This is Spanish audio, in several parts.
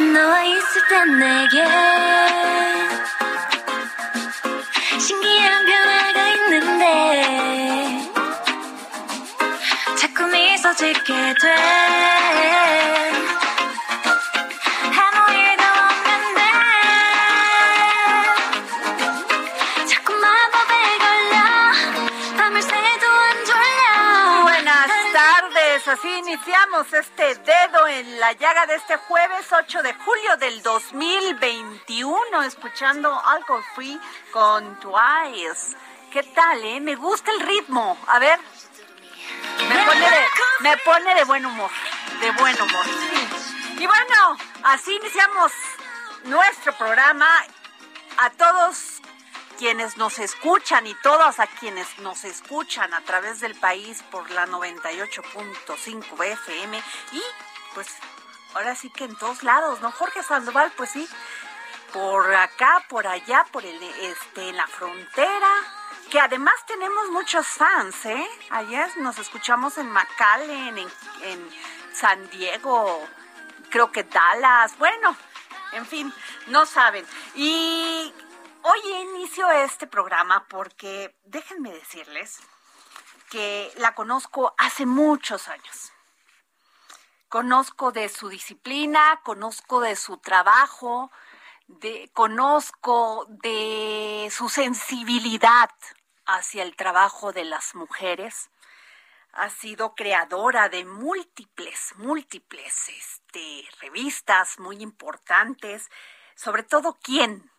너와 있을 땐 내게 신기한 변화가 있는데 자꾸 미소 짓게 돼 así iniciamos este dedo en la llaga de este jueves 8 de julio del 2021, escuchando Alcohol Free con Twice. ¿Qué tal, eh? Me gusta el ritmo. A ver, me pone de, me pone de buen humor, de buen humor. sí. Y bueno, así iniciamos nuestro programa. A todos quienes nos escuchan y todas a quienes nos escuchan a través del país por la 98.5 FM y pues ahora sí que en todos lados, ¿no? Jorge Sandoval, pues sí, por acá, por allá, por el este en la frontera, que además tenemos muchos fans, ¿eh? Ayer nos escuchamos en McAllen, en, en San Diego, creo que Dallas, bueno, en fin, no saben. Y hoy inicio este programa porque déjenme decirles que la conozco hace muchos años. Conozco de su disciplina, conozco de su trabajo, conozco de su sensibilidad hacia el trabajo de las mujeres. Ha sido creadora de múltiples, múltiples este, revistas muy importantes. Sobre todo, ¿quién?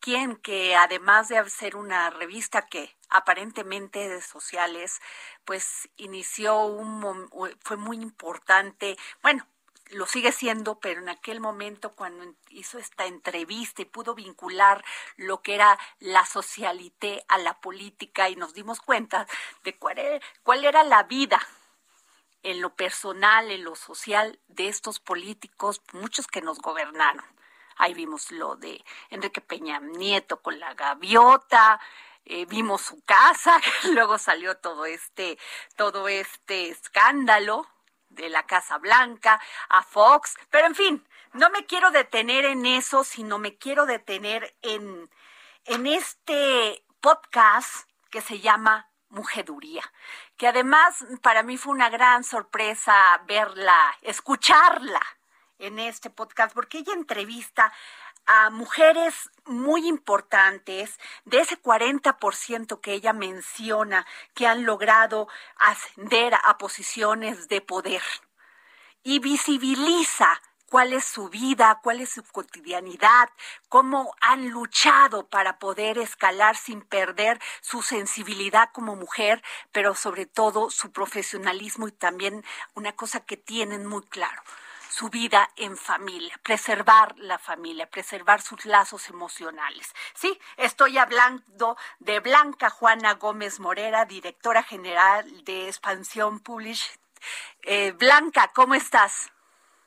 ¿Quién que además de ser una revista que aparentemente de sociales, pues inició un, fue muy importante, bueno, lo sigue siendo, pero en aquel momento cuando hizo esta entrevista y pudo vincular lo que era la socialité a la política y nos dimos cuenta de cuál era, cuál era la vida en lo personal, en lo social de estos políticos, muchos que nos gobernaron. Ahí vimos lo de Enrique Peña Nieto con la gaviota, eh, vimos su casa, luego salió todo este, todo este escándalo de la Casa Blanca, a Fox, pero en fin, no me quiero detener en eso, sino me quiero detener en, en este podcast que se llama Mujeduría, que además para mí fue una gran sorpresa verla, escucharla en este podcast, porque ella entrevista a mujeres muy importantes, de ese 40% que ella menciona, que han logrado ascender a posiciones de poder y visibiliza cuál es su vida, cuál es su cotidianidad, cómo han luchado para poder escalar sin perder su sensibilidad como mujer, pero sobre todo su profesionalismo y también una cosa que tienen muy claro, su vida en familia, preservar la familia, preservar sus lazos emocionales. Sí, estoy hablando de Blanca Juana Gómez Morera, directora general de Expansión Publish. Eh, Blanca, ¿cómo estás?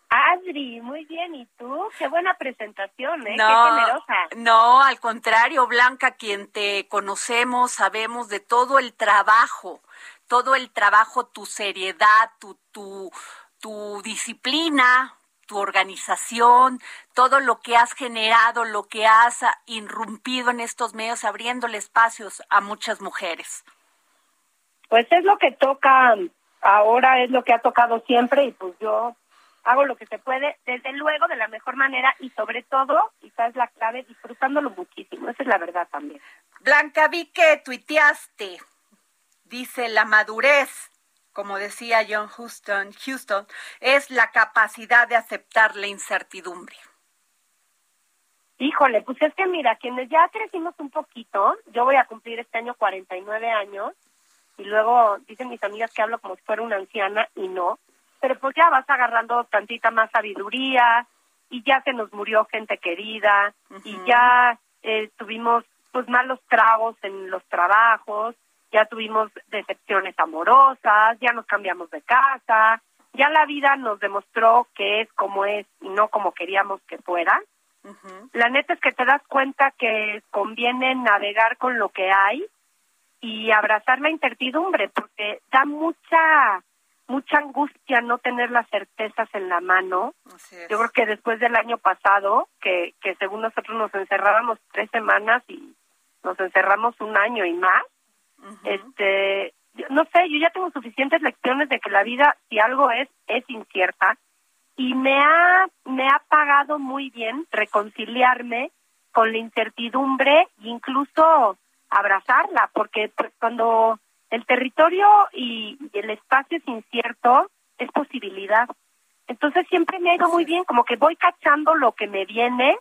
Adri, muy bien. ¿Y tú? Qué buena presentación, ¿eh? No, Qué generosa. no, al contrario, Blanca, quien te conocemos, sabemos de todo el trabajo, todo el trabajo, tu seriedad, tu, tu, tu disciplina, tu organización, todo lo que has generado, lo que has irrumpido en estos medios, abriéndole espacios a muchas mujeres. Pues es lo que toca ahora, es lo que ha tocado siempre y pues yo hago lo que se puede, desde luego, de la mejor manera y sobre todo, quizás la clave, disfrutándolo muchísimo. Esa es la verdad también. Blanca, vi que tuiteaste, dice la madurez, como decía John Houston, Houston, es la capacidad de aceptar la incertidumbre. Híjole, pues es que mira, quienes ya crecimos un poquito, yo voy a cumplir este año 49 años y luego dicen mis amigas que hablo como si fuera una anciana y no, pero pues ya vas agarrando tantita más sabiduría y ya se nos murió gente querida y ya eh, tuvimos pues malos tragos en los trabajos, ya tuvimos decepciones amorosas, ya nos cambiamos de casa, ya la vida nos demostró que es como es y no como queríamos que fuera. La neta es que te das cuenta que conviene navegar con lo que hay y abrazar la incertidumbre, porque da mucha mucha angustia no tener las certezas en la mano. Yo creo que después del año pasado, que, que según nosotros nos encerrábamos tres semanas y nos encerramos un año y más, este, no sé, yo ya tengo suficientes lecciones de que la vida, si algo es, es incierta y me ha, me ha pagado muy bien reconciliarme con la incertidumbre e incluso abrazarla, porque pues, cuando el territorio y, el espacio es incierto, es posibilidad. Entonces siempre me ha ido muy bien, como que voy cachando lo que me viene.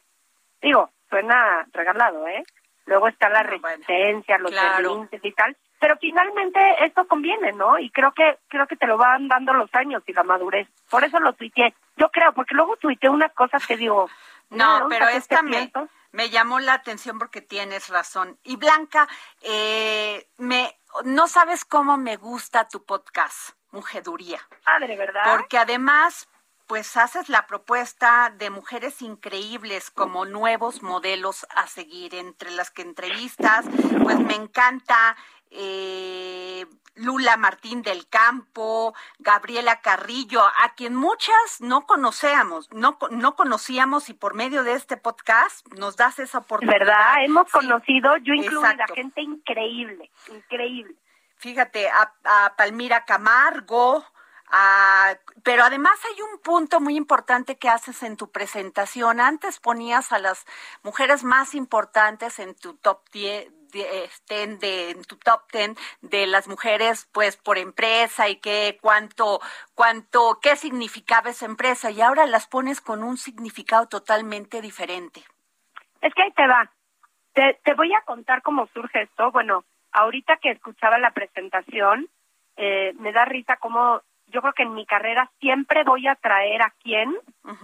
Digo, suena regalado, ¿eh? Luego está la resistencia, los claro. y tal. Pero finalmente esto conviene, ¿no? Y creo que creo que te lo van dando los años y la madurez. Por eso lo tuiteé. Yo creo, porque luego tuiteé unas cosas que digo... No, pero ¿qué esta me, pienso? me llamó la atención porque tienes razón. Y Blanca, eh, me, no sabes cómo me gusta tu podcast, Mujeduría. Padre, ¿verdad? Porque además, pues haces la propuesta de mujeres increíbles como nuevos modelos a seguir, entre las que entrevistas, pues me encanta eh, Lula Martín del Campo, Gabriela Carrillo, a quien muchas no conocíamos, no, no conocíamos y por medio de este podcast nos das esa oportunidad. ¿Verdad? Hemos Sí, conocido, yo incluida, exacto. gente increíble, increíble. Fíjate, a, a Palmira Camargo, a- pero además hay un punto muy importante que haces en tu presentación. Antes ponías a las mujeres más importantes en tu top 10. De, en tu top 10 de las mujeres pues por empresa y qué cuánto cuánto qué significaba esa empresa y ahora las pones con un significado totalmente diferente. Es que ahí te va. Te, te voy a contar cómo surge esto. Bueno, ahorita que escuchaba la presentación, eh, me da risa como yo creo que en mi carrera siempre voy a traer a quien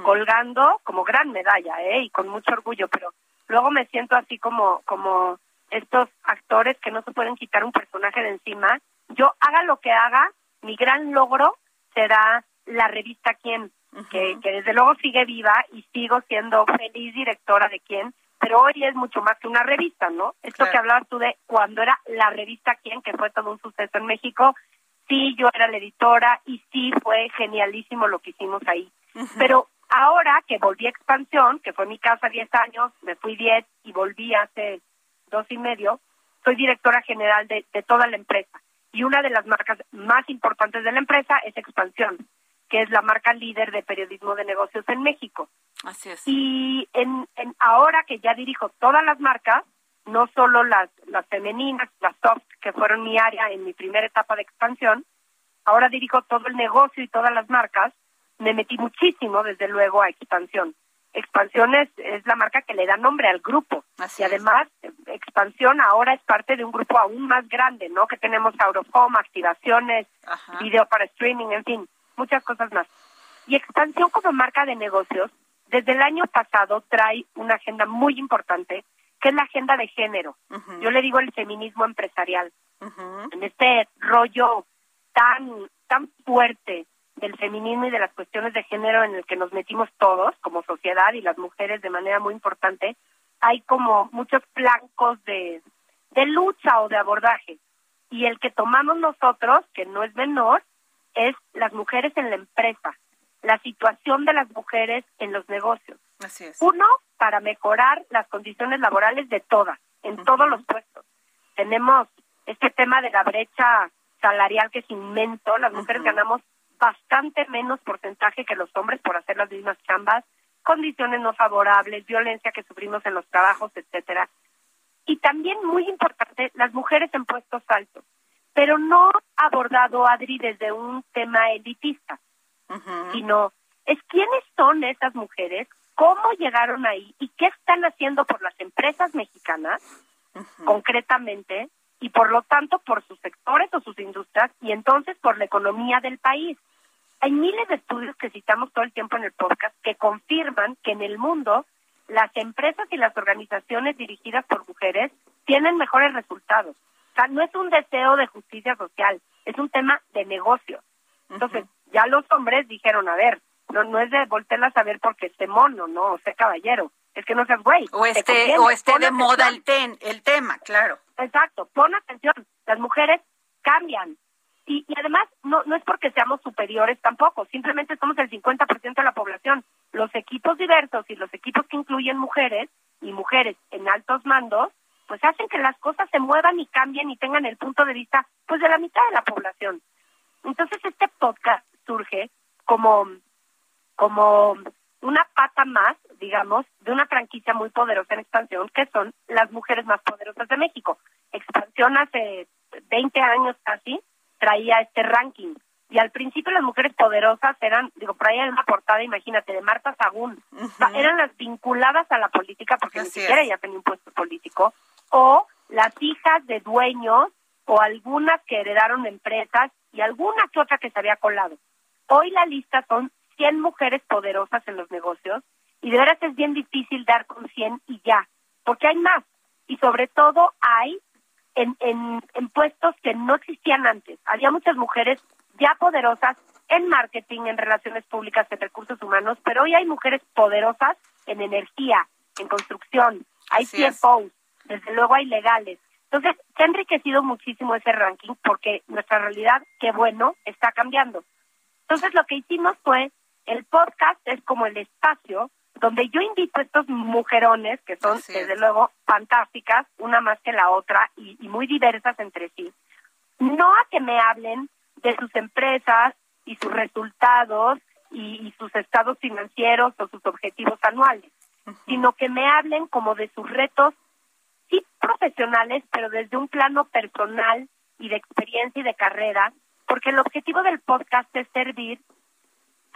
colgando como gran medalla, ¿eh? Y con mucho orgullo, pero luego me siento así como, como estos actores que no se pueden quitar un personaje de encima. Yo haga lo que haga, mi gran logro será la revista Quién, que, que desde luego sigue viva y sigo siendo feliz directora de Quién, pero hoy es mucho más que una revista, ¿no? Esto Claro. que hablabas tú de cuando era la revista Quién, que fue todo un suceso en México, sí, yo era la editora y sí fue genialísimo lo que hicimos ahí. Pero ahora que volví a Expansión, que fue mi casa 10 años, me fui 10 y volví hace dos y medio, soy directora general de, de toda la empresa. Y una de las marcas más importantes de la empresa es Expansión, que es la marca líder de periodismo de negocios en México. Así es. Y en, en ahora que ya dirijo todas las marcas, no solo las, las femeninas, las soft, que fueron mi área en mi primera etapa de expansión, ahora dirijo todo el negocio y todas las marcas, me metí muchísimo, desde luego, a expansión. Expansión es, es la marca que le da nombre al grupo. Así y además, Expansión ahora es parte de un grupo aún más grande, ¿no? Que tenemos Aurofom, activaciones, Ajá. video para streaming, en fin, muchas cosas más. Y Expansión como marca de negocios, desde el año pasado trae una agenda muy importante, que es la agenda de género. Yo le digo el feminismo empresarial. En este rollo tan, tan fuerte del feminismo y de las cuestiones de género en el que nos metimos todos como sociedad y las mujeres de manera muy importante, hay como muchos flancos de, de lucha o de abordaje. Y el que tomamos nosotros, que no es menor, es las mujeres en la empresa, la situación de las mujeres en los negocios. Así es. Uno, para mejorar las condiciones laborales de todas, en todos los puestos. Tenemos este tema de la brecha salarial que es inmenso. Las mujeres ganamos bastante menos porcentaje que los hombres por hacer las mismas chambas, condiciones no favorables, violencia que sufrimos en los trabajos, etcétera. Y también muy importante, las mujeres en puestos altos, pero no abordado Adri desde un tema elitista, sino es quiénes son esas mujeres, cómo llegaron ahí y qué están haciendo por las empresas mexicanas concretamente y por lo tanto por sus sectores o sus industrias y entonces por la economía del país. Hay miles de estudios que citamos todo el tiempo en el podcast que confirman que en el mundo las empresas y las organizaciones dirigidas por mujeres tienen mejores resultados. O sea, no es un deseo de justicia social, es un tema de negocio. Entonces, ya los hombres dijeron, a ver, no, no es de voltearlas a ver porque esté mono, no, o sea, caballero, es que no seas güey. O esté, conviene, o esté de moda el, ten, el tema, claro. Exacto, pon atención, las mujeres cambian. Y, y además, no, no es porque seamos superiores tampoco, simplemente somos el 50% de la población. Los equipos diversos y los equipos que incluyen mujeres y mujeres en altos mandos, pues hacen que las cosas se muevan y cambien y tengan el punto de vista pues de la mitad de la población. Entonces este podcast surge como como una pata más, digamos, de una franquicia muy poderosa en expansión, que son las mujeres más poderosas de México. Expansión hace 20 años casi traía este ranking. Y al principio las mujeres poderosas eran, digo, por ahí hay una portada, imagínate, de Marta Sagún. O sea, eran las vinculadas a la política porque Así ni siquiera es. ya tenía un puesto político. O las hijas de dueños o algunas que heredaron empresas y alguna que otra que se había colado. Hoy la lista son 100 mujeres poderosas en los negocios y de veras es bien difícil dar con 100 y ya, porque hay más. Y sobre todo hay en, en, en puestos que no existían antes. Había muchas mujeres ya poderosas en marketing, en relaciones públicas, en recursos humanos, pero hoy hay mujeres poderosas en energía, en construcción, hay Así es. CFOs, desde luego hay legales. Entonces, se ha enriquecido muchísimo ese ranking porque nuestra realidad, qué bueno, está cambiando. Entonces, lo que hicimos fue, el podcast es como el espacio donde yo invito a estos mujerones, que son, Así es. desde luego, fantásticas, una más que la otra, y, y muy diversas entre sí, no a que me hablen de sus empresas y sus resultados y, y sus estados financieros o sus objetivos anuales, sino que me hablen como de sus retos, sí profesionales, pero desde un plano personal y de experiencia y de carrera, porque el objetivo del podcast es servir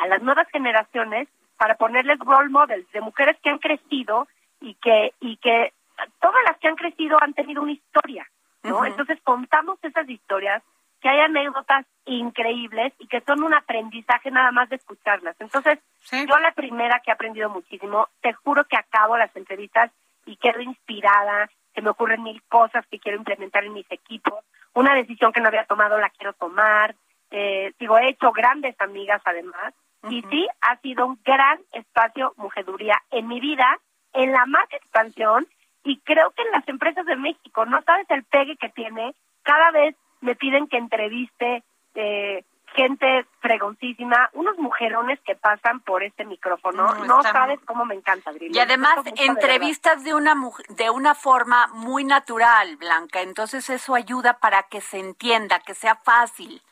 a las nuevas generaciones para ponerles role models de mujeres que han crecido y que y que todas las que han crecido han tenido una historia, ¿no? Entonces contamos esas historias que hay anécdotas increíbles y que son un aprendizaje nada más de escucharlas. Entonces, Sí. yo la primera que he aprendido muchísimo, te juro que acabo las entrevistas y quedo inspirada, se me ocurren mil cosas que quiero implementar en mis equipos, una decisión que no había tomado la quiero tomar, eh, digo, he hecho grandes amigas además, y sí, ha sido un gran espacio mujeduría en mi vida, en la más expansión, y creo que en las empresas de México, no sabes el pegue que tiene, cada vez me piden que entreviste eh, gente fregoncísima, unos mujerones que pasan por este micrófono, No, sabes muy- cómo me encanta, Y además mucho, de entrevistas de una de una forma muy natural, Blanca. Entonces eso ayuda para que se entienda, que sea fácil.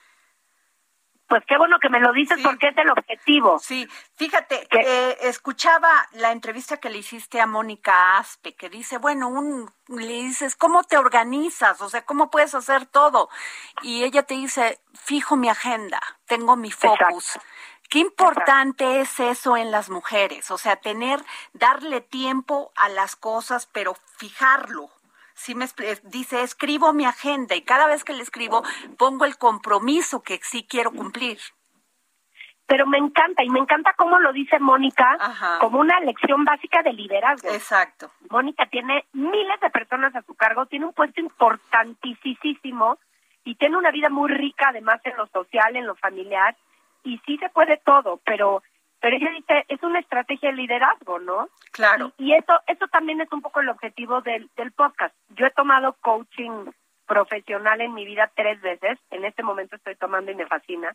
Pues qué bueno que me lo dices Sí. porque es el objetivo. Sí, fíjate, eh, escuchaba la entrevista que le hiciste a Mónica Aspe, que dice, bueno, un, le dices, ¿cómo te organizas? O sea, ¿cómo puedes hacer todo? Y ella te dice, fijo mi agenda, tengo mi focus. Exacto. Qué importante es eso en las mujeres, o sea, tener, darle tiempo a las cosas, pero fijarlo. Sí me dice, escribo mi agenda y cada vez que le escribo pongo el compromiso que sí quiero cumplir. Pero me encanta, y me encanta cómo lo dice Mónica, Ajá. como una lección básica de liderazgo. Exacto. Mónica tiene miles de personas a su cargo, tiene un puesto importantísimo y tiene una vida muy rica además en lo social, en lo familiar y sí se puede todo, pero pero ella dice es una estrategia de liderazgo, ¿no? Claro. Y, y eso eso también es un poco el objetivo del, del podcast. Yo he tomado coaching profesional en mi vida tres veces. En este momento estoy tomando y me fascina.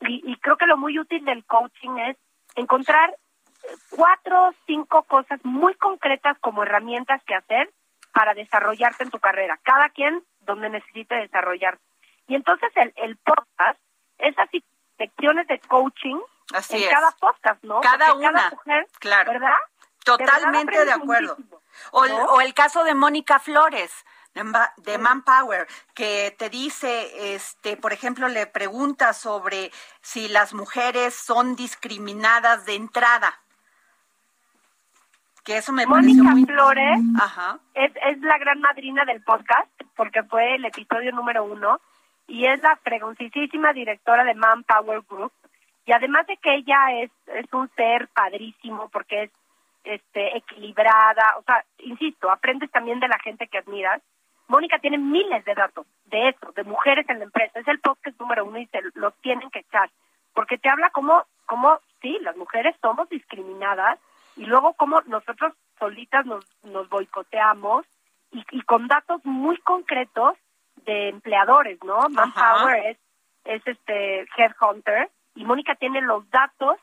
Y, y creo que lo muy útil del coaching es encontrar eh, cuatro o cinco cosas muy concretas como herramientas que hacer para desarrollarte en tu carrera. Cada quien donde necesite desarrollarse. Y entonces el, el podcast es así, secciones de coaching Así en es. cada podcast, ¿no? Cada Porque una, mujer, claro. ¿verdad? Totalmente De acuerdo. O, el- ¿no? o el caso de Mónica Flores de, Ma- de Manpower, que te dice, este, por ejemplo, le pregunta sobre si las mujeres son discriminadas de entrada. Que eso me Mónica muy... Flores Ajá. es, es la gran madrina del podcast, porque fue el episodio número uno, y es la fregoncísima directora de Manpower Group. Y además de que ella es, es un ser padrísimo, porque es este equilibrada, o sea, insisto, aprendes también de la gente que admiras. Mónica tiene miles de datos de eso, de mujeres en la empresa. Es el podcast número uno y se los tienen que echar, porque te habla como, como sí, las mujeres somos discriminadas y luego como nosotros solitas nos, nos boicoteamos y, y con datos muy concretos de empleadores, ¿no? Manpower es, es este headhunter y Mónica tiene los datos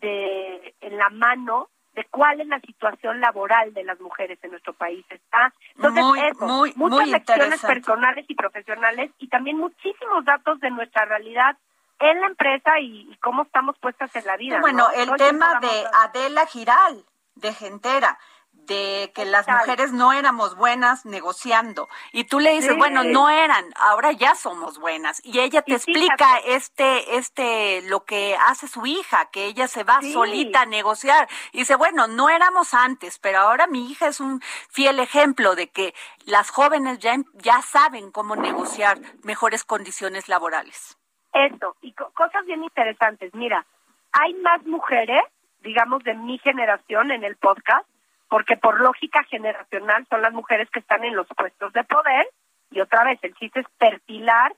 de en la mano de cuál es la situación laboral de las mujeres en nuestro país. Está entonces Muy, eso, muy, muchas muy lecciones personales y profesionales y también muchísimos datos de nuestra realidad en la empresa y, y cómo estamos puestas en la vida. Bueno, ¿no? el tema de Adela Giral, de Gentera, de que las mujeres no éramos buenas negociando. Y tú le dices, Sí. bueno, no eran, ahora ya somos buenas. Y ella te Y explica este, este, lo que hace su hija, que ella se va Sí. solita a negociar. Y dice, bueno, no éramos antes, pero ahora mi hija es un fiel ejemplo de que las jóvenes ya, ya saben cómo negociar mejores condiciones laborales. Eso, y co- cosas bien interesantes. Mira, hay más mujeres, digamos, de mi generación en el podcast, porque por lógica generacional son las mujeres que están en los puestos de poder, y otra vez, el chiste es perfilar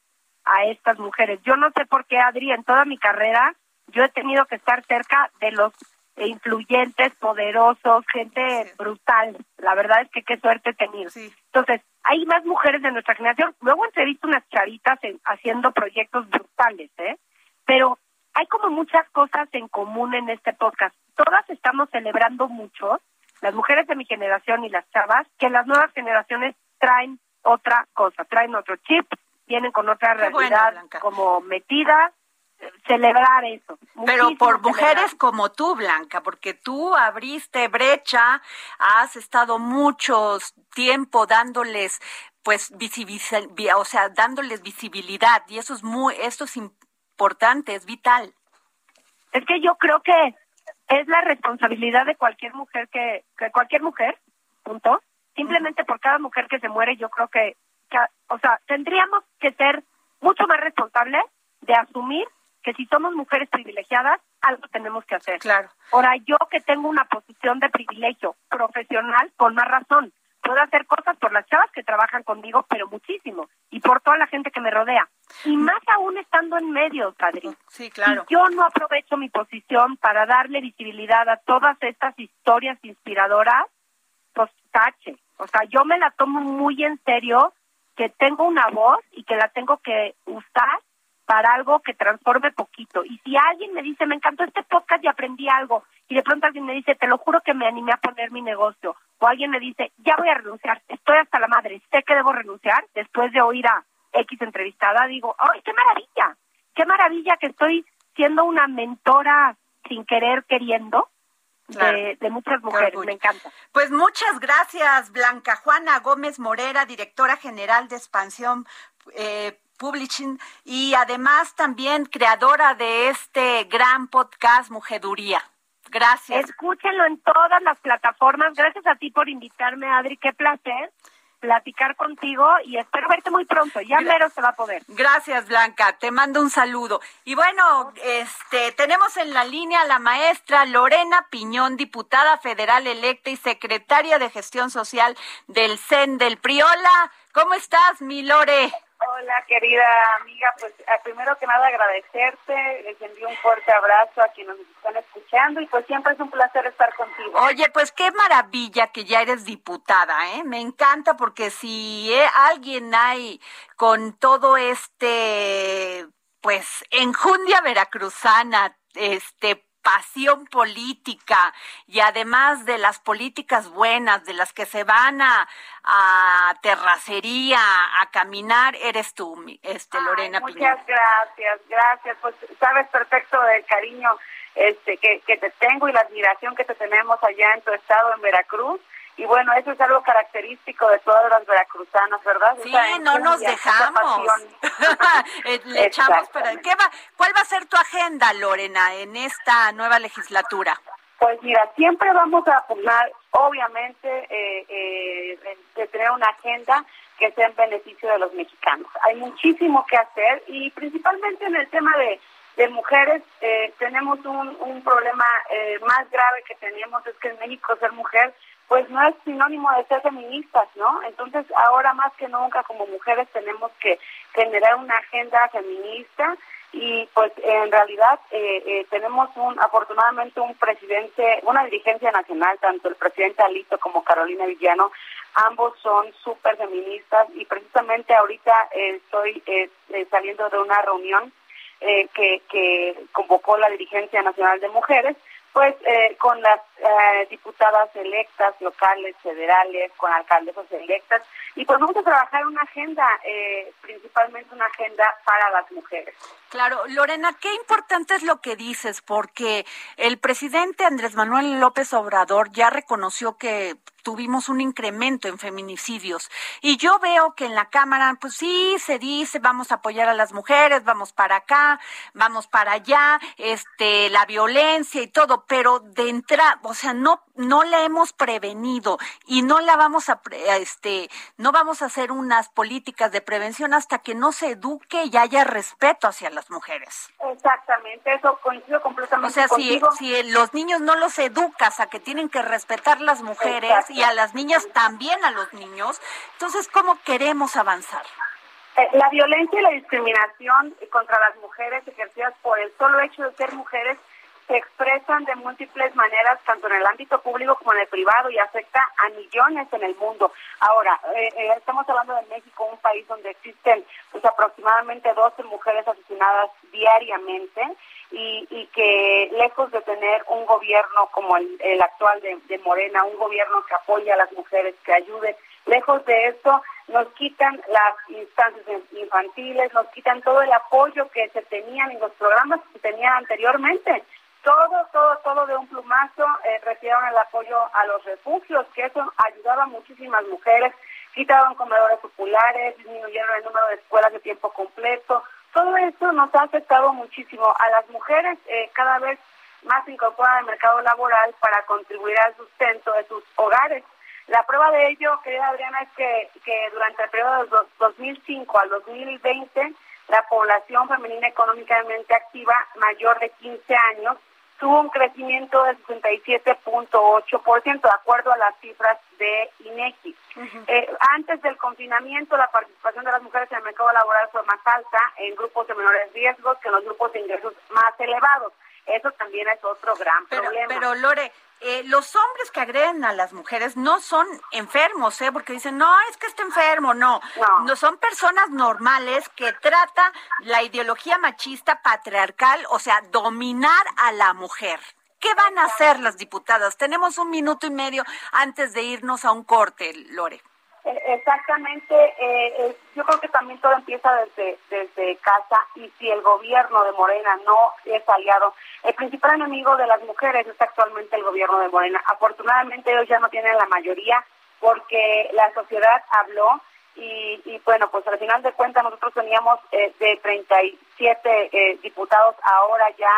a estas mujeres. Yo no sé por qué, Adri, en toda mi carrera, yo he tenido que estar cerca de los influyentes, poderosos, gente brutal. La verdad es que qué suerte he tenido. Sí. Entonces, hay más mujeres de nuestra generación. Luego entrevisto unas chavitas en- haciendo proyectos brutales, ¿eh? Pero hay como muchas cosas en común en este podcast. Todas estamos celebrando mucho, las mujeres de mi generación y las chavas, que las nuevas generaciones traen otra cosa, traen otro chip, vienen con otra Qué realidad como metida. eh, Celebrar eso. Pero por celebrar. mujeres como tú, Blanca, porque tú abriste brecha, has estado mucho tiempo dándoles, pues, o sea, dándoles visibilidad y eso es muy, esto es importante, es vital. Es que yo creo que es la responsabilidad de cualquier mujer que, que cualquier mujer, punto. Simplemente por cada mujer que se muere, yo creo que, que, o sea, tendríamos que ser mucho más responsables de asumir que si somos mujeres privilegiadas, algo tenemos que hacer. Claro. Ahora, yo que tengo una posición de privilegio profesional, con más razón, puedo hacer cosas por las chavas que trabajan conmigo, pero muchísimo, y por toda la gente que me rodea. Y más aún estando en medios, Adri. Sí, claro. Si yo no aprovecho mi posición para darle visibilidad a todas estas historias inspiradoras, pues tache. O sea, yo me la tomo muy en serio, que tengo una voz y que la tengo que usar para algo que transforme poquito. Y si alguien me dice, me encantó este podcast y aprendí algo, y de pronto alguien me dice, te lo juro que me animé a poner mi negocio, o alguien me dice, ya voy a renunciar, estoy hasta la madre, sé que debo renunciar, después de oír a X entrevistada, digo, ¡ay, qué maravilla! ¡Qué maravilla que estoy siendo una mentora sin querer, queriendo, Claro. de, de muchas mujeres! Me encanta. Pues muchas gracias, Blanca Juana Gómez Morera, directora general de Expansión eh, Publishing y además también creadora de este gran podcast Mujeduría. Gracias. Escúchenlo en todas las plataformas. Gracias a ti por invitarme, Adri. Qué placer platicar contigo y espero verte muy pronto. Ya mero se va a poder. Gracias, Blanca. Te mando un saludo. Y bueno, este, tenemos en la línea a la maestra Lorena Piñón, diputada federal electa y secretaria de Gestión Social del CEN del Priola. ¿Cómo estás, mi Lore? Hola, querida amiga. Pues eh, primero que nada agradecerte, les envío un fuerte abrazo a quienes nos están escuchando y pues siempre es un placer estar contigo. Oye, pues qué maravilla que ya eres diputada, ¿eh? Me encanta porque si eh, alguien hay con todo este, pues, enjundia veracruzana, este, pasión política y además de las políticas buenas, de las que se van a, a terracería, a caminar, eres tú, este, Lorena Ay. Muchas gracias, gracias. Pues sabes perfecto del cariño este que, que te tengo y la admiración que te tenemos allá en tu estado, en Veracruz. Y bueno, eso es algo característico de todas las veracruzanas, ¿verdad? Sí, Esa no nos dejamos. Eh, Le echamos Exactamente. ¿qué va? ¿Cuál va a ser tu agenda, Lorena, en esta nueva legislatura? Pues mira, siempre vamos a pugnar, obviamente, eh, eh, de- de tener una agenda que sea en beneficio de los mexicanos. Hay muchísimo que hacer y principalmente en el tema de, de mujeres eh, tenemos un, un problema eh, más grave que tenemos, es que en México ser mujer pues no es sinónimo de ser feministas, ¿no? Entonces ahora más que nunca como mujeres tenemos que generar una agenda feminista y pues en realidad eh, eh, tenemos un afortunadamente un presidente, una dirigencia nacional, tanto el presidente Alito como Carolina Villano, ambos son súper feministas y precisamente ahorita eh, estoy eh, eh, saliendo de una reunión eh, que, que convocó la dirigencia nacional de mujeres pues eh, con las eh, diputadas electas locales, federales, con alcaldesas electas, y pues vamos a trabajar una agenda, eh, principalmente una agenda para las mujeres. Claro, Lorena, qué importante es lo que dices, porque el presidente Andrés Manuel López Obrador ya reconoció que tuvimos un incremento en feminicidios. Y yo veo que en la Cámara, pues sí, se dice, vamos a apoyar a las mujeres, vamos para acá, vamos para allá, este, la violencia y todo, pero de entrada, o sea, no, no la hemos prevenido y no la vamos a, pre- este, no vamos a hacer unas políticas de prevención hasta que no se eduque y haya respeto hacia las mujeres. Exactamente, eso coincido completamente O sea, si, contigo. si los niños no los educas a que tienen que respetar las mujeres Exacto. y a las niñas también a los niños, entonces, ¿cómo queremos avanzar? Eh, La violencia y la discriminación contra las mujeres ejercidas por el solo hecho de ser mujeres se expresan de múltiples maneras, tanto en el ámbito público como en el privado, y afecta a millones en el mundo. Ahora, eh, eh, estamos hablando de México, un país donde existen pues, aproximadamente 12 mujeres asesinadas diariamente, y, y que lejos de tener un gobierno como el, el actual de, de Morena, un gobierno que apoya a las mujeres, que ayude, lejos de esto nos quitan las instancias infantiles, nos quitan todo el apoyo que se tenían en los programas que se tenían anteriormente. Todo, todo, todo de un plumazo, eh, retiraron el apoyo a los refugios, que eso ayudaba a muchísimas mujeres, quitaron comedores populares, disminuyeron el número de escuelas de tiempo completo. Todo esto nos ha afectado muchísimo a las mujeres, eh, cada vez más se incorporan al mercado laboral para contribuir al sustento de sus hogares. La prueba de ello, querida Adriana, es que, que durante el periodo de dos- 2005 al 2020, la población femenina económicamente activa mayor de 15 años tuvo un crecimiento del 67.8%, de acuerdo a las cifras de INEGI. Eh, antes del confinamiento, la participación de las mujeres en el mercado laboral fue más alta en grupos de menores riesgos que en los grupos de ingresos más elevados. Eso también es otro gran Pero, problema. pero Lore, eh, los hombres que agreden a las mujeres no son enfermos, ¿eh? Porque dicen, no, es que está enfermo, no. No. son personas normales que trata la ideología machista patriarcal, o sea, dominar a la mujer. ¿Qué van a hacer las diputadas? Tenemos un minuto y medio antes de irnos a un corte, Lore. Eh, Exactamente, eh, eh, yo creo que también todo empieza desde, desde casa y si el gobierno de Morena no es aliado, el principal enemigo de las mujeres es actualmente el gobierno de Morena. Afortunadamente ellos ya no tienen la mayoría porque la sociedad habló y, y bueno, pues al final de cuentas nosotros teníamos eh, de 37 eh, diputados, ahora ya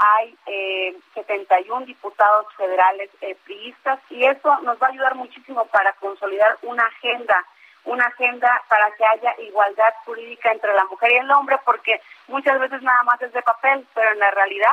hay eh, 71 diputados federales eh, priistas y eso nos va a ayudar muchísimo para consolidar una agenda, una agenda para que haya igualdad jurídica entre la mujer y el hombre, porque muchas veces nada más es de papel, pero en la realidad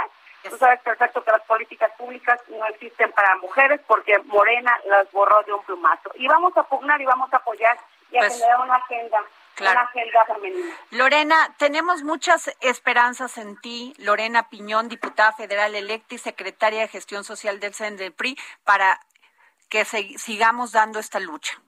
tú sabes perfecto que las políticas públicas no existen para mujeres porque Morena las borró de un plumazo. Y vamos a pugnar y vamos a apoyar y a Pues- generar una agenda Claro. una selga femenina. Lorena, tenemos muchas esperanzas en ti, Lorena Piñón, diputada federal electa y secretaria de Gestión Social del CNDPRI, para que sigamos dando esta lucha.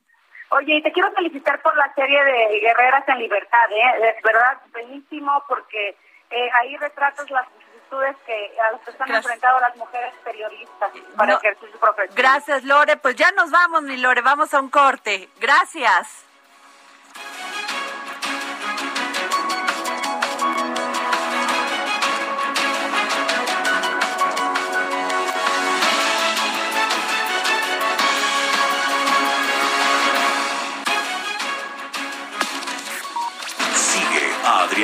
Oye, y te quiero felicitar por la serie de Guerreras en Libertad, ¿eh? Es verdad, buenísimo, porque eh, ahí retratas las vicisitudes que a las que se han Gracias. enfrentado las mujeres periodistas para No, ejercer su profesión. Gracias, Lore. Pues ya nos vamos, mi Lore. Vamos a un corte. Gracias.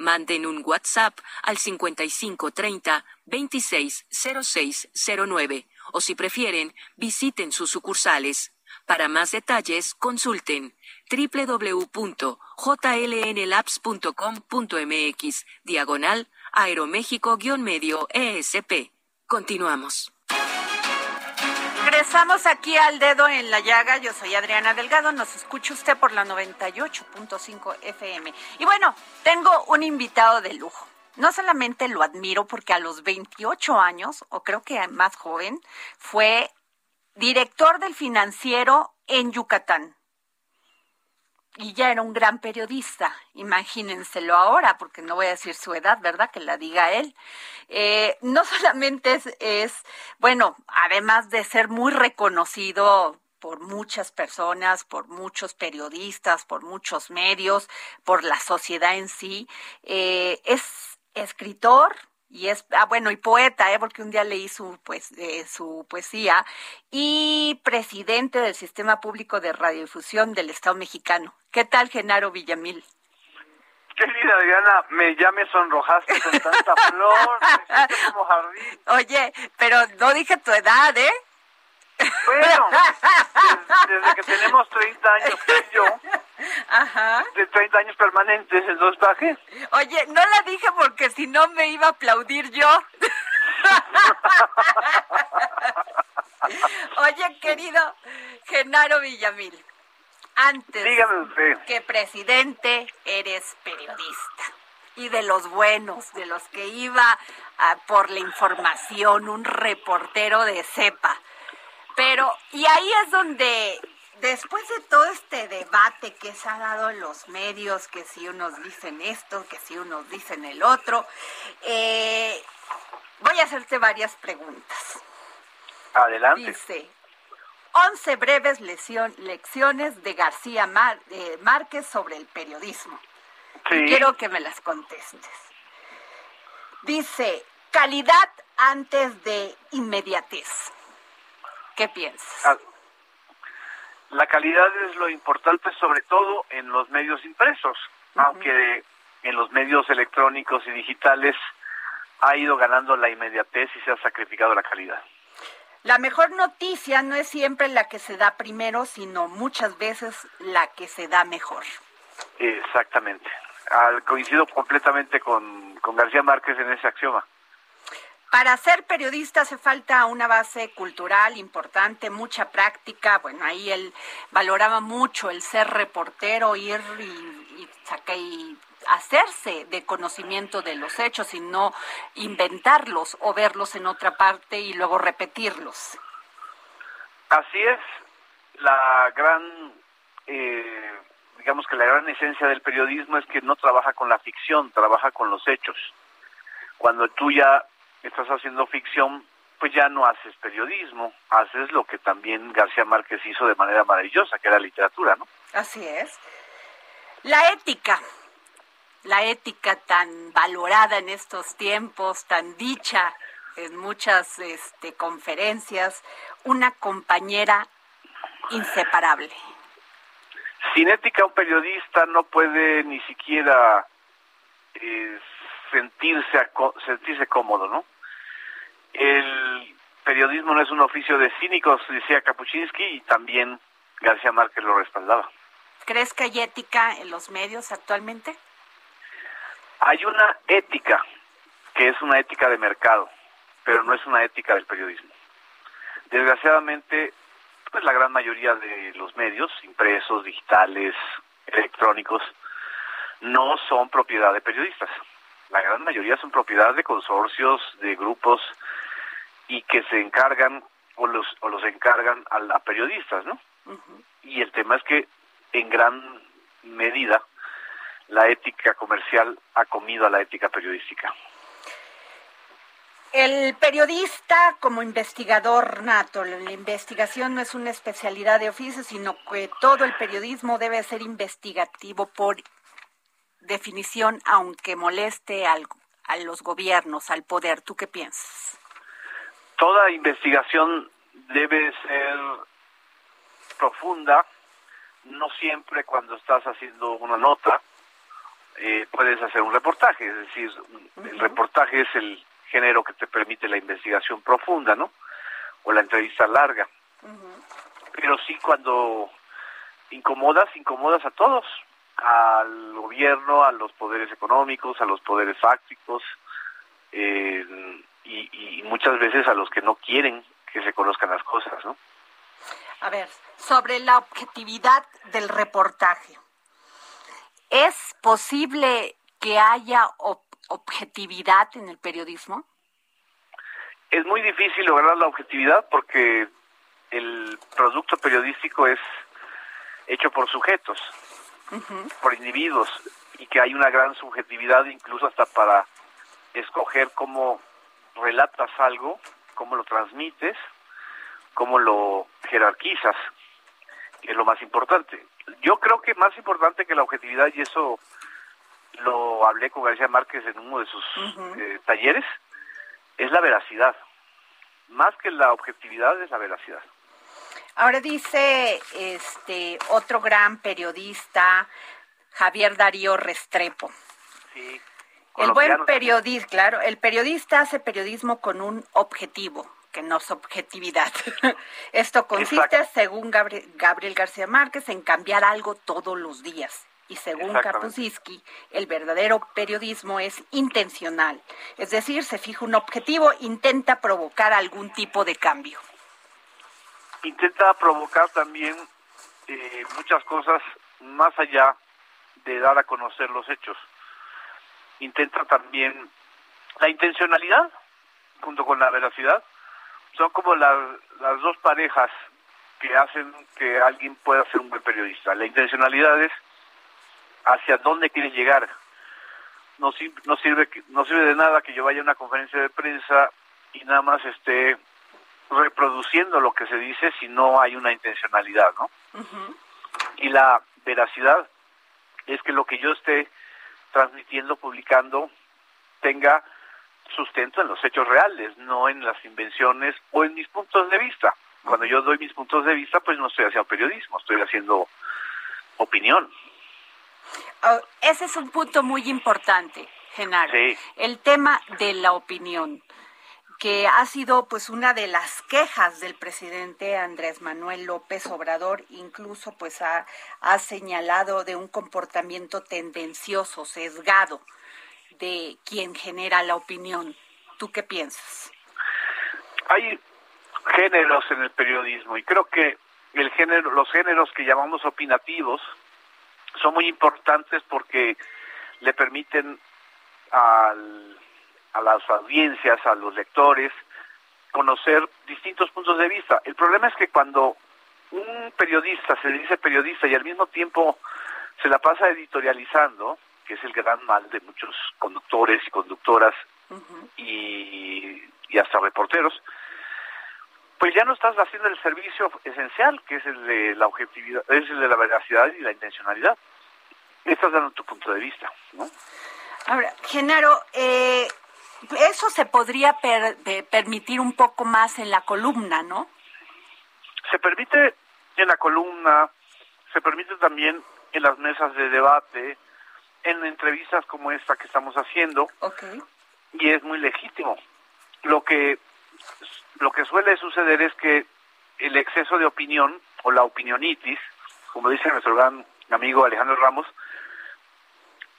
Manden un WhatsApp al 5530 260609 o si prefieren, visiten sus sucursales. Para más detalles, consulten www.jlnlabs.com.mx diagonal aeroméxico-medio ESP. Continuamos. Regresamos aquí al dedo en la llaga. Yo soy Adriana Delgado. Nos escucha usted por la 98.5 FM. Y bueno, tengo un invitado de lujo. No solamente lo admiro porque a los 28 años, o creo que más joven, fue director del financiero en Yucatán. Y ya era un gran periodista, imagínenselo ahora, porque no voy a decir su edad, ¿verdad? Que la diga él. Eh, no solamente es, bueno, además de ser muy reconocido por muchas personas, por muchos periodistas, por muchos medios, por la sociedad en sí, eh, es escritor, y es ah, bueno y poeta eh, porque un día leí su pues eh, su poesía y presidente del sistema público de radiodifusión del Estado Mexicano. Qué tal Genaro Villamil Querida Adriana, me ya me sonrojaste con tanta flor, me como jardín. oye pero no dije tu edad eh Bueno, desde, desde que tenemos 30 años, y yo, ajá de 30 años permanentes, el dos bajes. oye no la dije porque si no me iba a aplaudir yo oye querido Genaro Villamil antes Dígame usted. que presidente eres periodista y de los buenos, de los que iba a por la información, un reportero de cepa. Pero, y ahí es donde, después de todo este debate que se ha dado en los medios, que si unos dicen esto, que si unos dicen el otro, eh, voy a hacerte varias preguntas. Adelante. Dice, 11 breves lesión- lecciones de García Mar- eh, Márquez sobre el periodismo. Sí. Quiero que me las contestes. Dice, calidad antes de inmediatez. ¿Qué piensas? Ah, La calidad es lo importante, sobre todo en los medios impresos, aunque en los medios electrónicos y digitales ha ido ganando la inmediatez y se ha sacrificado la calidad. La mejor noticia no es siempre la que se da primero, sino muchas veces la que se da mejor. Exactamente. al- coincido completamente con, con García Márquez en ese axioma. Para ser periodista hace falta una base cultural importante, mucha práctica. Bueno, ahí él valoraba mucho el ser reportero, ir y, y y hacerse de conocimiento de los hechos y no inventarlos o verlos en otra parte y luego repetirlos. Así es, la gran, eh, digamos que la gran esencia del periodismo es que no trabaja con la ficción, trabaja con los hechos. Cuando tú ya estás haciendo ficción, pues ya no haces periodismo, haces lo que también García Márquez hizo de manera maravillosa, que era literatura, ¿no? Así es. La ética, la ética tan valorada en estos tiempos, tan dicha en muchas este, conferencias, una compañera inseparable. Sin ética un periodista no puede ni siquiera eh, sentirse, sentirse cómodo, ¿no? El periodismo no es un oficio de cínicos, decía Kapuczynski, y también García Márquez lo respaldaba. ¿Crees que hay ética en los medios actualmente? Hay una ética, que es una ética de mercado, pero no es una ética del periodismo. Desgraciadamente, pues la gran mayoría de los medios, impresos, digitales, electrónicos, no son propiedad de periodistas. La gran mayoría son propiedad de consorcios, de grupos, y que se encargan o los, o los encargan a, a periodistas, ¿no? Y el tema es que en gran medida la ética comercial ha comido a la ética periodística. El periodista como investigador nato, la investigación no es una especialidad de oficio, sino que todo el periodismo debe ser investigativo por definición, aunque moleste al- a los gobiernos, al poder. ¿Tú qué piensas? Toda investigación debe ser profunda, no siempre cuando estás haciendo una nota eh, puedes hacer un reportaje, es decir, el reportaje es el género que te permite la investigación profunda, ¿no? O la entrevista larga. Pero sí cuando incomodas, incomodas a todos, al gobierno, a los poderes económicos, a los poderes fácticos, eh, y, y muchas veces a los que no quieren que se conozcan las cosas, ¿no? A ver, sobre la objetividad del reportaje. ¿Es posible que haya ob- objetividad en el periodismo? Es muy difícil lograr la objetividad porque el producto periodístico es hecho por sujetos, por individuos, y que hay una gran subjetividad incluso hasta para escoger cómo relatas algo, cómo lo transmites, cómo lo jerarquizas, que es lo más importante. Yo creo que más importante que la objetividad, y eso lo hablé con García Márquez en uno de sus eh, talleres, es la veracidad. Más que la objetividad es la veracidad. Ahora dice este otro gran periodista, Javier Darío Restrepo. Sí. El buen periodista, claro, el periodista hace periodismo con un objetivo, que no es objetividad. Esto consiste, Exacto. según Gabri- Gabriel García Márquez, en cambiar algo todos los días. Y según. Kapuscinski, el verdadero periodismo es intencional. Es decir, se fija un objetivo, intenta provocar algún tipo de cambio. Intenta provocar también eh, muchas cosas más allá de dar a conocer los hechos. Intenta también la intencionalidad junto con la veracidad. Son como las, las dos parejas que hacen que alguien pueda ser un buen periodista. La intencionalidad es hacia dónde quieres llegar. No, no sirve no sirve de nada que yo vaya a una conferencia de prensa y nada más esté reproduciendo lo que se dice si no hay una intencionalidad, ¿no? Y la veracidad es que lo que yo esté transmitiendo, publicando, tenga sustento en los hechos reales, no en las invenciones o en mis puntos de vista. Cuando yo doy mis puntos de vista, pues no estoy haciendo periodismo, estoy haciendo opinión. Oh, ese es un punto muy importante, Genaro. Sí. El tema de la opinión. Que ha sido pues una de las quejas del presidente Andrés Manuel López Obrador, incluso pues ha, ha señalado de un comportamiento tendencioso, sesgado de quien genera la opinión. ¿Tú qué piensas? Hay géneros en el periodismo y creo que el género, los géneros que llamamos opinativos son muy importantes porque le permiten al, a las audiencias, a los lectores, conocer distintos puntos de vista. El problema es que cuando un periodista se dice periodista y al mismo tiempo se la pasa editorializando, que es el gran mal de muchos conductores y conductoras y, y hasta reporteros, pues ya no estás haciendo el servicio esencial, que es el de la objetividad, es el de la veracidad y la intencionalidad. Estás dando tu punto de vista, ¿no? Ahora, Genaro, eh, eso se podría per- eh, permitir un poco más en la columna, ¿no? Se permite en la columna, se permite también en las mesas de debate, en entrevistas como esta que estamos haciendo, Ok. y es muy legítimo. Lo que lo que suele suceder es que el exceso de opinión o la opinionitis, como dice nuestro gran amigo Alejandro Ramos,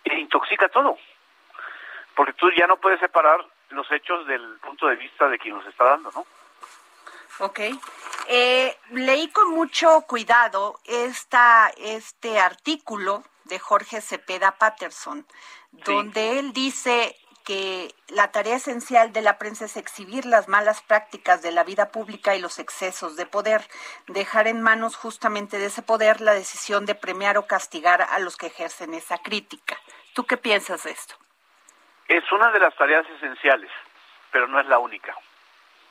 intoxica todo. Porque tú ya no puedes separar los hechos del punto de vista de quien los está dando, ¿no? Ok. Eh, leí con mucho cuidado esta, este artículo de Jorge Cepeda Patterson, donde él dice que la tarea esencial de la prensa es exhibir las malas prácticas de la vida pública y los excesos de poder, dejar en manos justamente de ese poder la decisión de premiar o castigar a los que ejercen esa crítica. ¿Tú qué piensas de esto? Es una de las tareas esenciales, pero no es la única.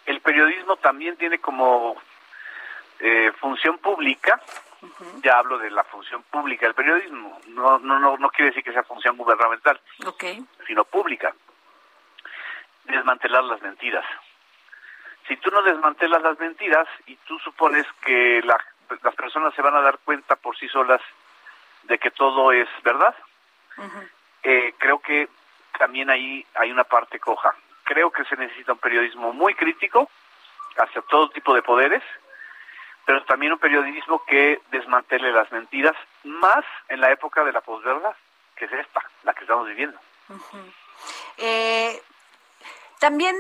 El periodismo también tiene como eh, función pública, ya hablo de la función pública del periodismo, no, no, no, no quiere decir que sea función gubernamental, Ok. sino pública, desmantelar las mentiras. Si tú no desmantelas las mentiras y tú supones que la- las personas se van a dar cuenta por sí solas de que todo es verdad, eh, creo que también ahí hay una parte coja. Creo que se necesita un periodismo muy crítico hacia todo tipo de poderes, pero también un periodismo que desmantele las mentiras, más en la época de la posverdad, que es esta, la que estamos viviendo. Eh, también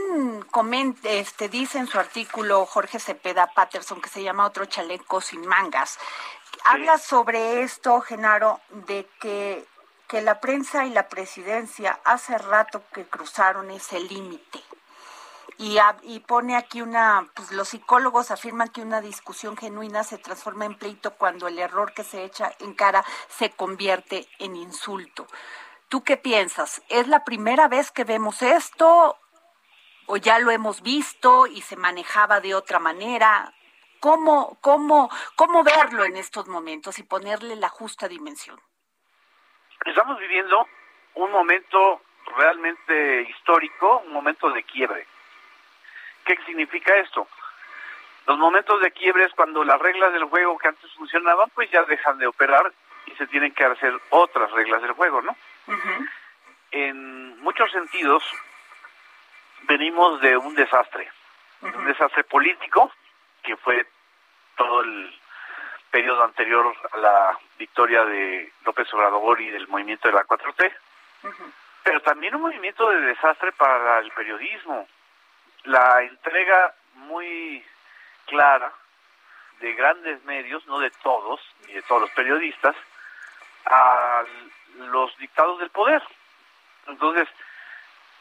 comenta, este, dice en su artículo Jorge Cepeda Patterson, que se llama Otro chaleco sin mangas. Habla sobre esto, Genaro, de que, que la prensa y la presidencia hace rato que cruzaron ese límite. Y, pone aquí una, pues los psicólogos afirman que una discusión genuina se transforma en pleito cuando el error que se echa en cara se convierte en insulto. ¿Tú qué piensas? ¿Es la primera vez que vemos esto o ya lo hemos visto y se manejaba de otra manera? ¿Cómo, cómo, cómo verlo en estos momentos y ponerle la justa dimensión? Estamos viviendo un momento realmente histórico, un momento de quiebre. ¿Qué significa esto? Los momentos de quiebre es cuando las reglas del juego que antes funcionaban, pues ya dejan de operar y se tienen que hacer otras reglas del juego, ¿no? En muchos sentidos, venimos de un desastre, un desastre político, que fue todo el periodo anterior a la victoria de López Obrador y del movimiento de la 4T, pero también un movimiento de desastre para el periodismo. La entrega muy clara de grandes medios, no de todos, ni de todos los periodistas, a los dictados del poder. Entonces,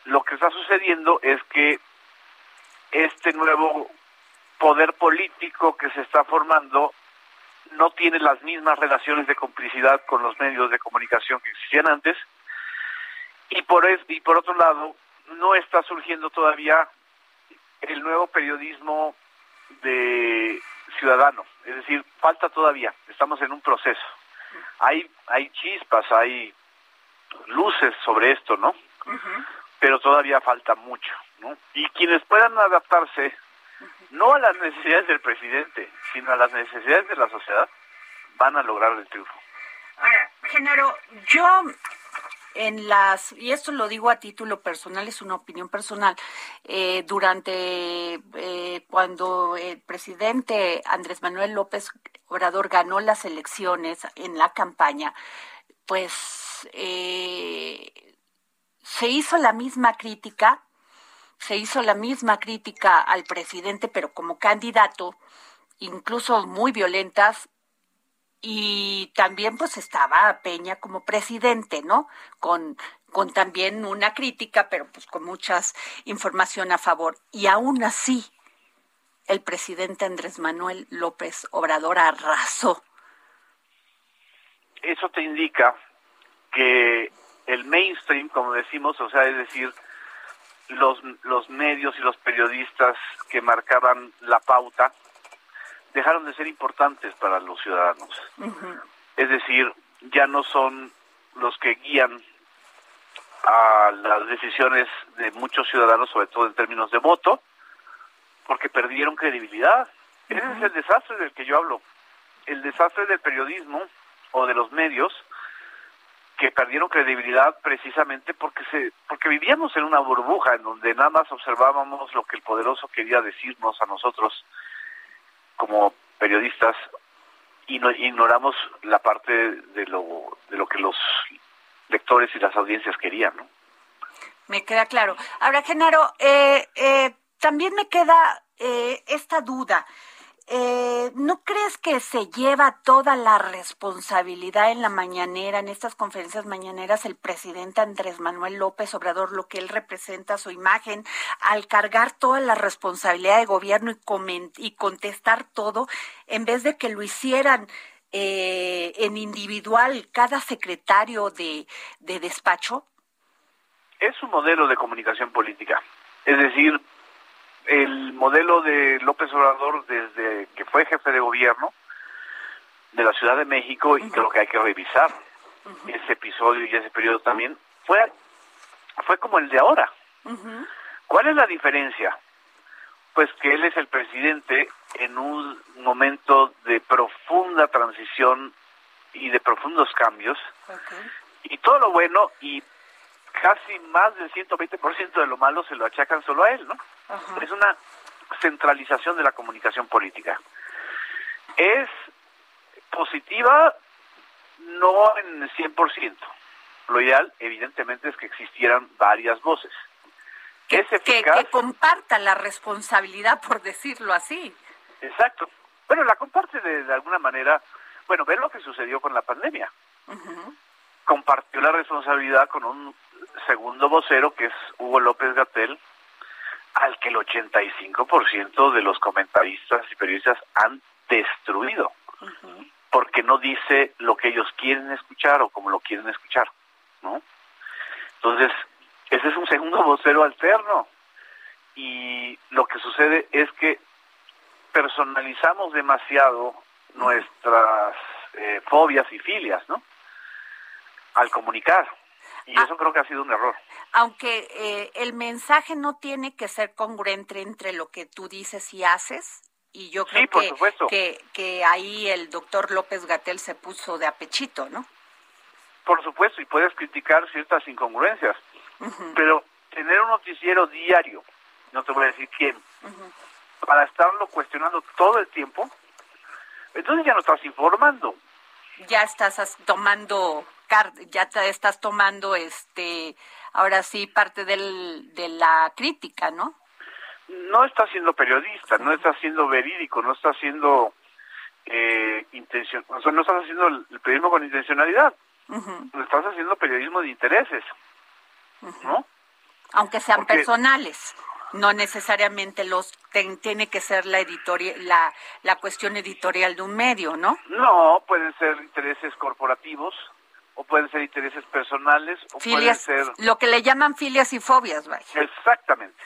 lo que está sucediendo es que este nuevo poder político que se está formando no tiene las mismas relaciones de complicidad con los medios de comunicación que existían antes y por es- y por otro lado no está surgiendo todavía el nuevo periodismo de ciudadano, es decir, falta todavía, estamos en un proceso. Hay hay chispas, hay luces sobre esto, ¿no? Pero todavía falta mucho, ¿no? Y quienes puedan adaptarse no a las necesidades del presidente, sino a las necesidades de la sociedad, van a lograr el triunfo. Ahora, Genaro, yo en las, y esto lo digo a título personal, es una opinión personal, eh, durante eh, cuando el presidente Andrés Manuel López Obrador ganó las elecciones en la campaña, pues eh, se hizo la misma crítica, se hizo la misma crítica al presidente, pero como candidato, incluso muy violentas, y también pues estaba Peña como presidente, ¿no? Con, con también una crítica, pero pues con muchas información a favor. Y aún así, el presidente Andrés Manuel López Obrador arrasó. Eso te indica que el mainstream, como decimos, o sea, es decir, los, los medios y los periodistas que marcaban la pauta, dejaron de ser importantes para los ciudadanos. Es decir, ya no son los que guían a las decisiones de muchos ciudadanos, sobre todo en términos de voto, porque perdieron credibilidad. Ese es el desastre del que yo hablo. El desastre del periodismo o de los medios que perdieron credibilidad precisamente porque se porque vivíamos en una burbuja en donde nada más observábamos lo que el poderoso quería decirnos a nosotros como periodistas y no, ignoramos la parte de lo de lo que los lectores y las audiencias querían, ¿no? Me queda claro. Ahora, Genaro, eh, eh, también me queda eh, esta duda. Eh, ¿No crees que se lleva toda la responsabilidad en la mañanera, en estas conferencias mañaneras, el presidente Andrés Manuel López Obrador, lo que él representa, su imagen, al cargar toda la responsabilidad de gobierno y, y contestar todo, en vez de que lo hicieran eh, en individual cada secretario de, de despacho? Es un modelo de comunicación política. Es decir, el modelo de López Obrador desde que fue jefe de gobierno de la Ciudad de México y creo que hay que revisar ese episodio y ese periodo también fue fue como el de ahora. ¿Cuál es la diferencia? Pues que él es el presidente en un momento de profunda transición y de profundos cambios. Y todo lo bueno y casi más del 120% de lo malo se lo achacan solo a él, ¿no? Es una centralización de la comunicación política. Es positiva no en el 100%. Lo ideal, evidentemente, es que existieran varias voces. Que, es eficaz, que, compartan la responsabilidad, por decirlo así. Exacto. Bueno, la comparte de, alguna manera. Bueno, ver lo que sucedió con la pandemia. Compartió la responsabilidad con un segundo vocero, que es Hugo López Gatel, al que el 85% de los comentaristas y periodistas han destruido, porque no dice lo que ellos quieren escuchar o como lo quieren escuchar, ¿no? Entonces, ese es un segundo vocero alterno. Y lo que sucede es que personalizamos demasiado nuestras eh, fobias y filias, ¿no? Al comunicar. Y ah. eso creo que ha sido un error. Aunque eh, el mensaje no tiene que ser congruente entre lo que tú dices y haces, y yo creo que, que, ahí el doctor López Gatel se puso de apechito, ¿no? Por supuesto, y puedes criticar ciertas incongruencias, pero tener un noticiero diario, no te voy a decir quién, para estarlo cuestionando todo el tiempo, entonces ya no estás informando. Ya estás tomando ya te estás tomando este ahora sí parte del, de la crítica, ¿no? No está siendo periodista, no está siendo verídico, no está siendo eh, intención, o sea, no estás haciendo el, periodismo con intencionalidad, estás haciendo periodismo de intereses, ¿no? Aunque sean personales no necesariamente los tiene que ser la editorial la, la cuestión editorial de un medio, ¿no? No, pueden ser intereses corporativos, o pueden ser intereses personales, o pueden ser... Lo que le llaman filias y fobias, vaya. Exactamente.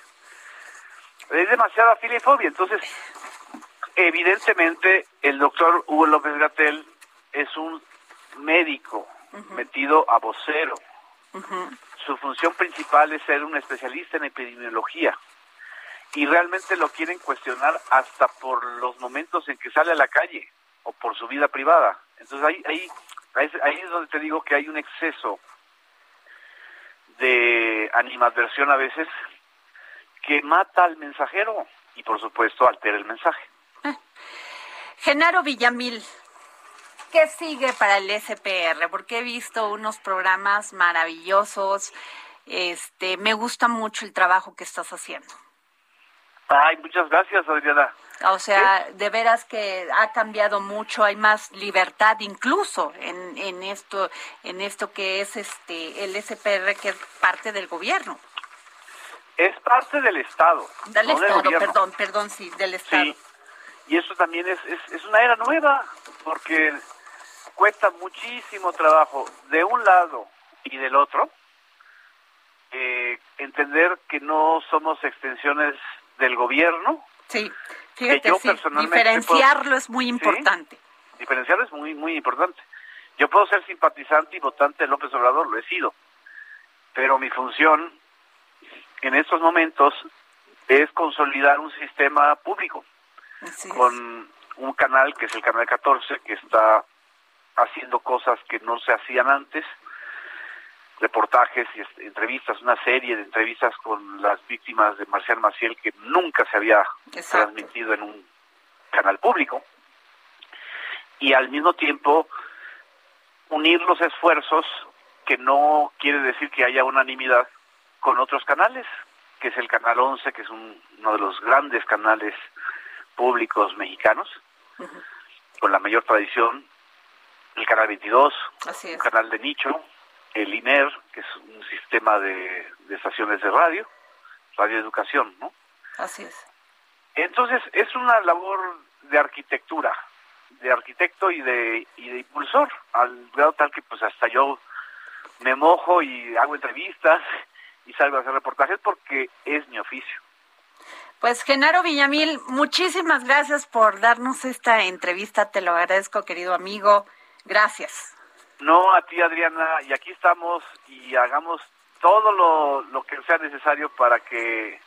Es demasiada filia y fobia. Entonces, evidentemente, el doctor Hugo López Gatel es un médico metido a vocero. Su función principal es ser un especialista en epidemiología. Y realmente lo quieren cuestionar hasta por los momentos en que sale a la calle o por su vida privada. Entonces ahí, ahí Ahí, es donde te digo que hay un exceso de animadversión a veces que mata al mensajero y por supuesto altera el mensaje. Genaro Villamil, ¿qué sigue para el SPR? Porque he visto unos programas maravillosos. Este, me gusta mucho el trabajo que estás haciendo. Ay, muchas gracias, Adriana. O sea, de veras que ha cambiado mucho, hay más libertad incluso en, en esto, en esto que es este el SPR que es parte del gobierno. Es parte del Estado. Del no Estado, perdón, perdón, sí, del Estado. Sí. Y eso también es, es, es una era nueva, porque cuesta muchísimo trabajo de un lado y del otro eh, entender que no somos extensiones del gobierno. Sí, fíjate, yo sí, personalmente diferenciarlo puedo- es muy Sí. importante. Diferenciarlo es muy, muy importante. Yo puedo ser simpatizante y votante de López Obrador, lo he sido, pero mi función en estos momentos es consolidar un sistema público Así es. con un canal que es el canal 14 que está haciendo cosas que no se hacían antes reportajes y entrevistas una serie de entrevistas con las víctimas de Marcial Maciel que nunca se había Exacto. transmitido en un canal público. Y al mismo tiempo unir los esfuerzos que no quiere decir que haya unanimidad con otros canales que es el canal 11 que es un- uno de los grandes canales públicos mexicanos, con la mayor tradición, el Canal 22, Así un canal de nicho, el INER, que es un sistema de, de estaciones de radio, radio educación, ¿no? Así es. Entonces, es una labor de arquitectura, de arquitecto y de, y de impulsor, al grado tal que pues hasta yo me mojo y hago entrevistas y salgo a hacer reportajes porque es mi oficio. Pues Genaro Villamil, muchísimas gracias por darnos esta entrevista, te lo agradezco, querido amigo. Gracias. No, a ti Adriana, y aquí estamos y hagamos todo lo, lo que sea necesario para que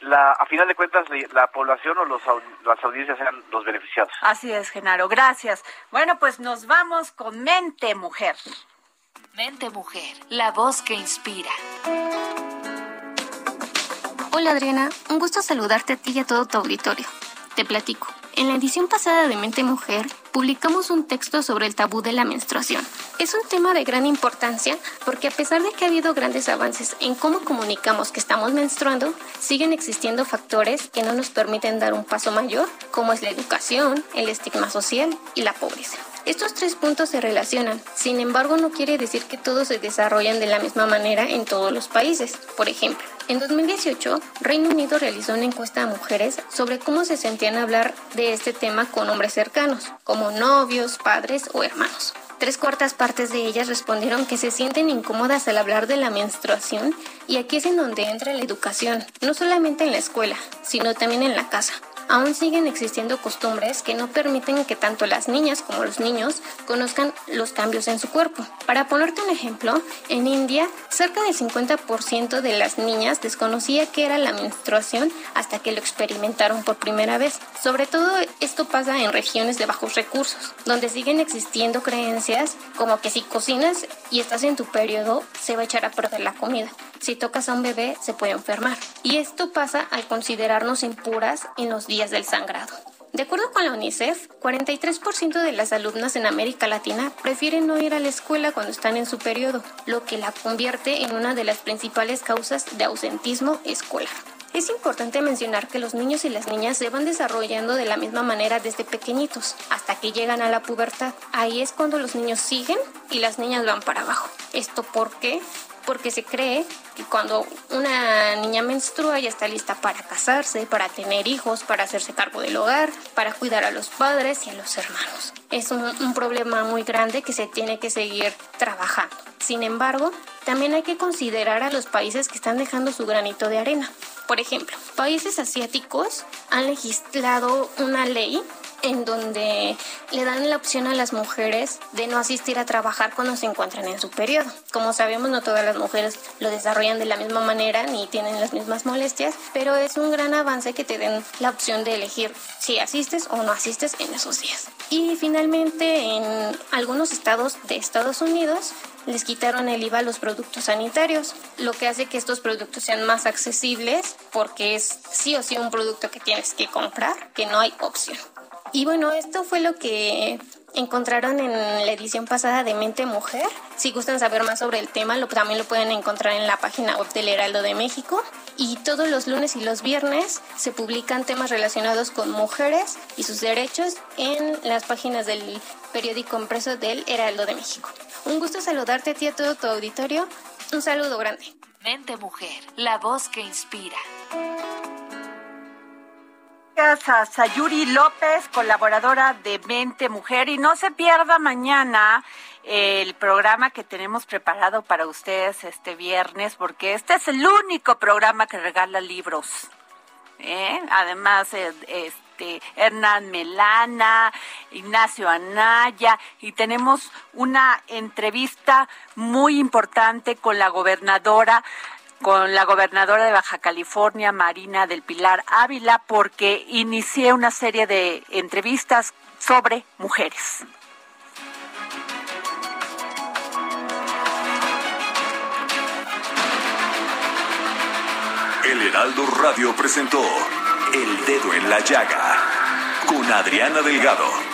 la, a final de cuentas la, la población o los, las audiencias sean los beneficiados. Así es, Genaro, gracias. Bueno, pues nos vamos con Mente Mujer. Mente Mujer, la voz que inspira. Hola Adriana, un gusto saludarte a ti y a todo tu auditorio. Te platico. En la edición pasada de Mente Mujer publicamos un texto sobre el tabú de la menstruación. Es un tema de gran importancia porque a pesar de que ha habido grandes avances en cómo comunicamos que estamos menstruando, siguen existiendo factores que no nos permiten dar un paso mayor, como es la educación, el estigma social y la pobreza. Estos tres puntos se relacionan, sin embargo no quiere decir que todos se desarrollan de la misma manera en todos los países. Por ejemplo, en 2018, Reino Unido realizó una encuesta a mujeres sobre cómo se sentían hablar de este tema con hombres cercanos, como novios, padres o hermanos. Tres cuartas partes de ellas respondieron que se sienten incómodas al hablar de la menstruación y aquí es en donde entra la educación, no solamente en la escuela, sino también en la casa. Aún siguen existiendo costumbres que no permiten que tanto las niñas como los niños conozcan los cambios en su cuerpo. Para ponerte un ejemplo, en India cerca del 50% de las niñas desconocía qué era la menstruación hasta que lo experimentaron por primera vez. Sobre todo esto pasa en regiones de bajos recursos, donde siguen existiendo creencias como que si cocinas y estás en tu periodo se va a echar a perder la comida. Si tocas a un bebé se puede enfermar. Y esto pasa al considerarnos impuras en los días del sangrado. De acuerdo con la UNICEF, 43% de las alumnas en América Latina prefieren no ir a la escuela cuando están en su periodo, lo que la convierte en una de las principales causas de ausentismo escolar. Es importante mencionar que los niños y las niñas se van desarrollando de la misma manera desde pequeñitos, hasta que llegan a la pubertad. Ahí es cuando los niños siguen y las niñas van para abajo. ¿Esto por qué? Porque se cree que cuando una niña menstrua ya está lista para casarse, para tener hijos, para hacerse cargo del hogar, para cuidar a los padres y a los hermanos. Es un, un problema muy grande que se tiene que seguir trabajando. Sin embargo, también hay que considerar a los países que están dejando su granito de arena. Por ejemplo, países asiáticos han legislado una ley en donde le dan la opción a las mujeres de no asistir a trabajar cuando se encuentran en su periodo. Como sabemos, no todas las mujeres lo desarrollan de la misma manera ni tienen las mismas molestias, pero es un gran avance que te den la opción de elegir si asistes o no asistes en esos días. Y finalmente, en algunos estados de Estados Unidos, les quitaron el IVA a los productos sanitarios, lo que hace que estos productos sean más accesibles porque es sí o sí un producto que tienes que comprar, que no hay opción. Y bueno, esto fue lo que encontraron en la edición pasada de Mente Mujer. Si gustan saber más sobre el tema, lo, también lo pueden encontrar en la página web del Heraldo de México. Y todos los lunes y los viernes se publican temas relacionados con mujeres y sus derechos en las páginas del periódico impreso del Heraldo de México. Un gusto saludarte a a todo tu auditorio. Un saludo grande. Mente Mujer, la voz que inspira. Gracias a Sayuri López, colaboradora de Mente Mujer. Y no se pierda mañana el programa que tenemos preparado para ustedes este viernes, porque este es el único programa que regala libros. ¿eh? Además, eh, este, Hernán Melana, Ignacio Anaya, y tenemos una entrevista muy importante con la gobernadora con la gobernadora de Baja California, Marina del Pilar Ávila, porque inicié una serie de entrevistas sobre mujeres. El Heraldo Radio presentó El Dedo en la Llaga con Adriana Delgado.